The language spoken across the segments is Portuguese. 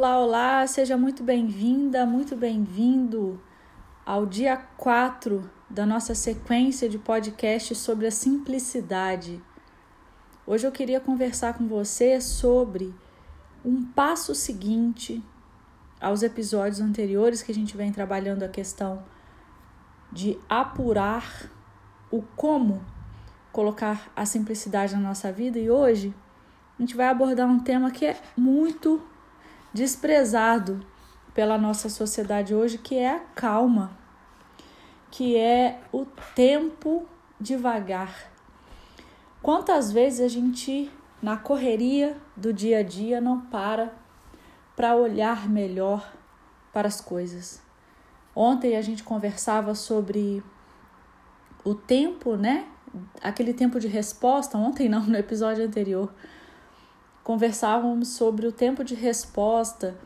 Olá, olá, seja muito bem-vinda, muito bem-vindo ao dia 4 da nossa sequência de podcast sobre a simplicidade. Hoje eu queria conversar com você sobre um passo seguinte aos episódios anteriores que a gente vem trabalhando a questão de apurar o como colocar a simplicidade na nossa vida e hoje a gente vai abordar um tema que é muito desprezado pela nossa sociedade hoje, que é a calma, que é o tempo devagar. Quantas vezes a gente, na correria do dia a dia, não para para olhar melhor para as coisas? Ontem a gente conversava sobre o tempo, né? Aquele tempo de resposta, ontem não, no episódio anterior conversávamos sobre o tempo de resposta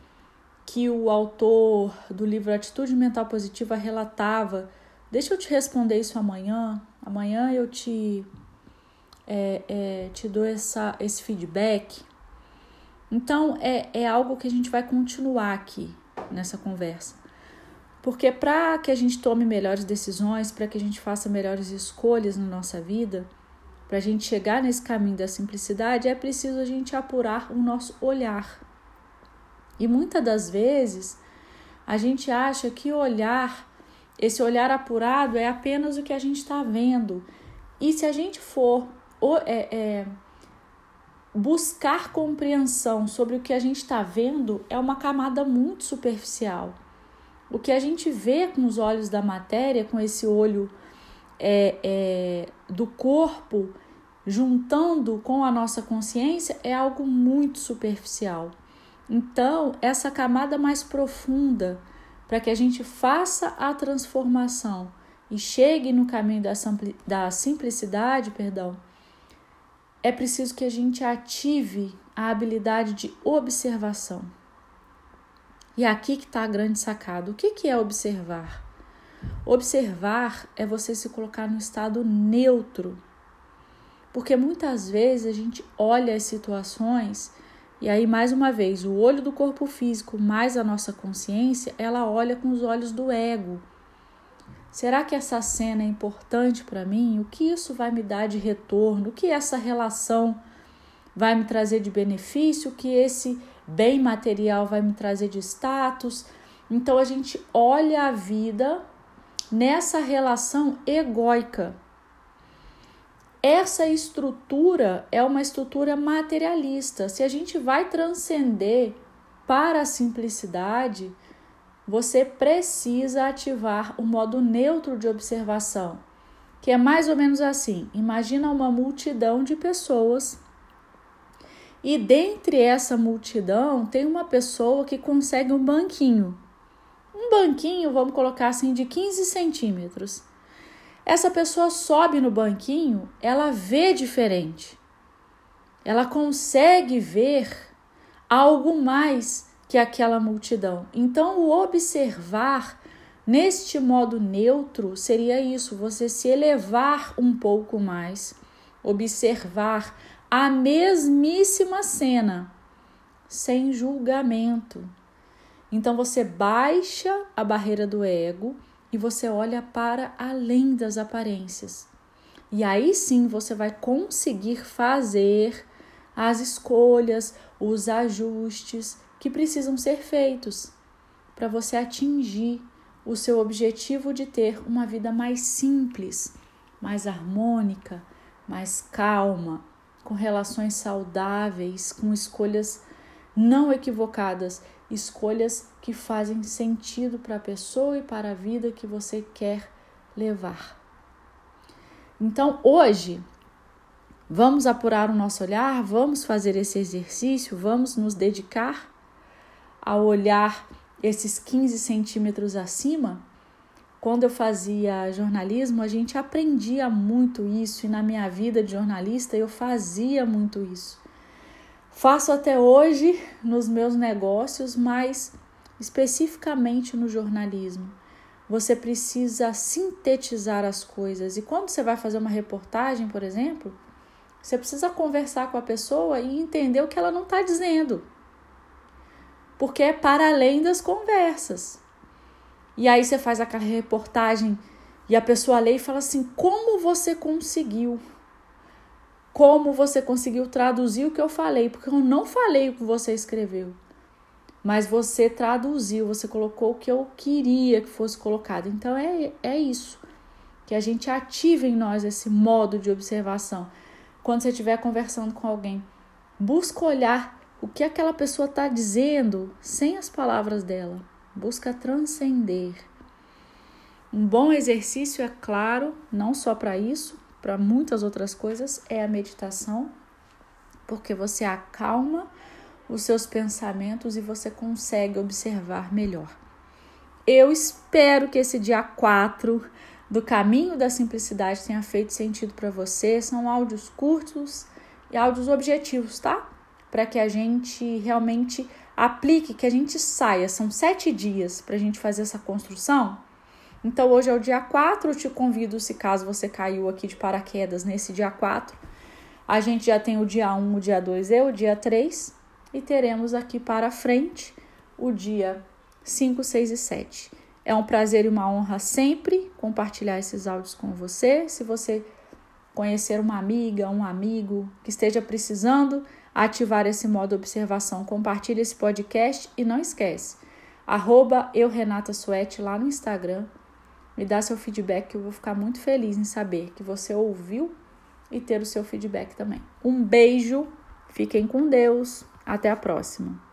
que o autor do livro Atitude Mental Positiva relatava. Deixa eu te responder isso amanhã. Amanhã eu te, é, é, te dou essa, esse feedback. Então, é, é algo que a gente vai continuar aqui nessa conversa. Porque para que a gente tome melhores decisões, para que a gente faça melhores escolhas na nossa vida, para a gente chegar nesse caminho da simplicidade, é preciso a gente apurar o nosso olhar. E muitas das vezes a gente acha que olhar, esse olhar apurado, é apenas o que a gente está vendo. E se a gente for é, é, buscar compreensão sobre o que a gente está vendo, é uma camada muito superficial. O que a gente vê com os olhos da matéria, com esse olho é, é, do corpo juntando com a nossa consciência é algo muito superficial. Então, essa camada mais profunda, para que a gente faça a transformação e chegue no caminho da, da simplicidade, perdão, é preciso que a gente ative a habilidade de observação. E é aqui que está a grande sacada. O que, que é observar? Observar é você se colocar no estado neutro. Porque muitas vezes a gente olha as situações e aí mais uma vez, o olho do corpo físico mais a nossa consciência, ela olha com os olhos do ego. Será que essa cena é importante para mim? O que isso vai me dar de retorno? O que essa relação vai me trazer de benefício? O que esse bem material vai me trazer de status? Então a gente olha a vida nessa relação egóica. Essa estrutura é uma estrutura materialista. Se a gente vai transcender para a simplicidade, você precisa ativar o modo neutro de observação, que é mais ou menos assim: imagina uma multidão de pessoas e dentre essa multidão tem uma pessoa que consegue um banquinho. Um banquinho, vamos colocar assim, de 15 centímetros. Essa pessoa sobe no banquinho, ela vê diferente. Ela consegue ver algo mais que aquela multidão. Então, o observar neste modo neutro seria isso: você se elevar um pouco mais, observar a mesmíssima cena, sem julgamento. Então, você baixa a barreira do ego e você olha para além das aparências. E aí sim você vai conseguir fazer as escolhas, os ajustes que precisam ser feitos para você atingir o seu objetivo de ter uma vida mais simples, mais harmônica, mais calma, com relações saudáveis, com escolhas não equivocadas escolhas que fazem sentido para a pessoa e para a vida que você quer levar. Então, hoje, vamos apurar o nosso olhar, vamos fazer esse exercício, vamos nos dedicar a olhar esses 15 centímetros acima. Quando eu fazia jornalismo, a gente aprendia muito isso, e na minha vida de jornalista eu fazia muito isso. Faço até hoje nos meus negócios, mas especificamente no jornalismo. Você precisa sintetizar as coisas. E quando você vai fazer uma reportagem, por exemplo, você precisa conversar com a pessoa e entender o que ela não está dizendo. porque é para além das conversas. E aí você faz aquela reportagem e a pessoa lê e fala assim: como você conseguiu? Como você conseguiu traduzir o que eu falei? Porque eu não falei o que você escreveu. Mas você traduziu, você colocou o que eu queria que fosse colocado. Então é, é isso. Que a gente ative em nós esse modo de observação. Quando você estiver conversando com alguém, busca olhar o que aquela pessoa está dizendo sem as palavras dela. Busca transcender. Um bom exercício, é claro, não só para isso, para muitas outras coisas, é a meditação, porque você acalma os seus pensamentos e você consegue observar melhor. Eu espero que esse dia 4 do caminho da simplicidade tenha feito sentido para você. São áudios curtos e áudios objetivos, tá? Para que a gente realmente aplique, que a gente saia. São sete dias para a gente fazer essa construção. Então, hoje é o dia 4. Eu te convido, se caso você caiu aqui de paraquedas nesse dia 4. A gente já tem o dia 1, o dia 2 e o dia 3. E teremos aqui para frente o dia 5, 6 e 7. É um prazer e uma honra sempre compartilhar esses áudios com você. Se você conhecer uma amiga, um amigo que esteja precisando ativar esse modo observação, compartilhe esse podcast e não esquece, arroba eu Renata Suete lá no Instagram. Me dá seu feedback que eu vou ficar muito feliz em saber que você ouviu e ter o seu feedback também. Um beijo, fiquem com Deus, até a próxima.